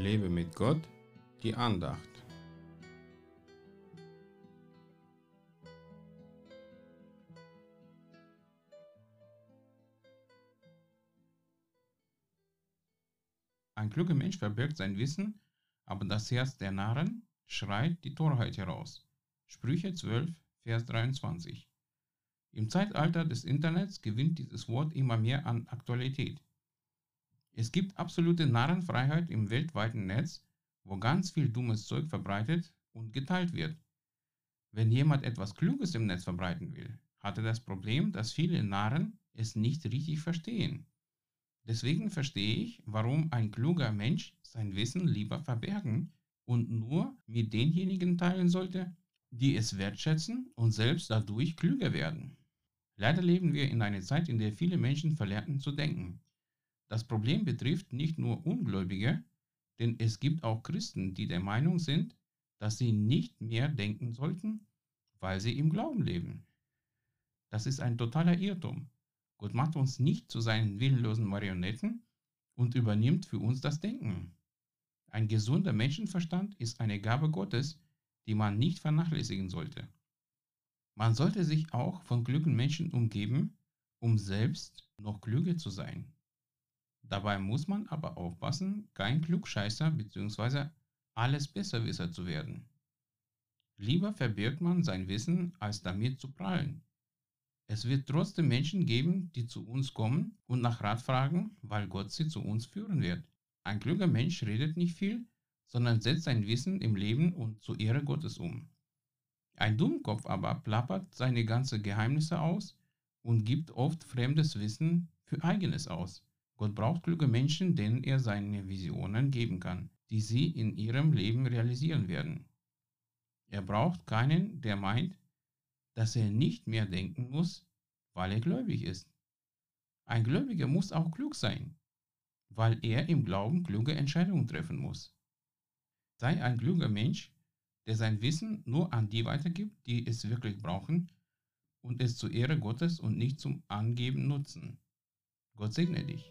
Lebe mit Gott, die Andacht. Ein kluger Mensch verbirgt sein Wissen, aber das Herz der Narren schreit die Torheit heraus. Sprüche 12, Vers 23. Im Zeitalter des Internets gewinnt dieses Wort immer mehr an Aktualität. Es gibt absolute Narrenfreiheit im weltweiten Netz, wo ganz viel dummes Zeug verbreitet und geteilt wird. Wenn jemand etwas Kluges im Netz verbreiten will, hat er das Problem, dass viele Narren es nicht richtig verstehen. Deswegen verstehe ich, warum ein kluger Mensch sein Wissen lieber verbergen und nur mit denjenigen teilen sollte, die es wertschätzen und selbst dadurch klüger werden. Leider leben wir in einer Zeit, in der viele Menschen verlernten zu denken. Das Problem betrifft nicht nur Ungläubige, denn es gibt auch Christen, die der Meinung sind, dass sie nicht mehr denken sollten, weil sie im Glauben leben. Das ist ein totaler Irrtum. Gott macht uns nicht zu seinen willenlosen Marionetten und übernimmt für uns das Denken. Ein gesunder Menschenverstand ist eine Gabe Gottes, die man nicht vernachlässigen sollte. Man sollte sich auch von klugen Menschen umgeben, um selbst noch klüger zu sein. Dabei muss man aber aufpassen, kein Klugscheißer bzw. alles Besserwisser zu werden. Lieber verbirgt man sein Wissen, als damit zu prallen. Es wird trotzdem Menschen geben, die zu uns kommen und nach Rat fragen, weil Gott sie zu uns führen wird. Ein kluger Mensch redet nicht viel, sondern setzt sein Wissen im Leben und zur Ehre Gottes um. Ein Dummkopf aber plappert seine ganzen Geheimnisse aus und gibt oft fremdes Wissen für eigenes aus. Gott braucht kluge Menschen, denen er seine Visionen geben kann, die sie in ihrem Leben realisieren werden. Er braucht keinen, der meint, dass er nicht mehr denken muss, weil er gläubig ist. Ein Gläubiger muss auch klug sein, weil er im Glauben kluge Entscheidungen treffen muss. Sei ein kluger Mensch, der sein Wissen nur an die weitergibt, die es wirklich brauchen und es zur Ehre Gottes und nicht zum Angeben nutzen. Gott segne dich.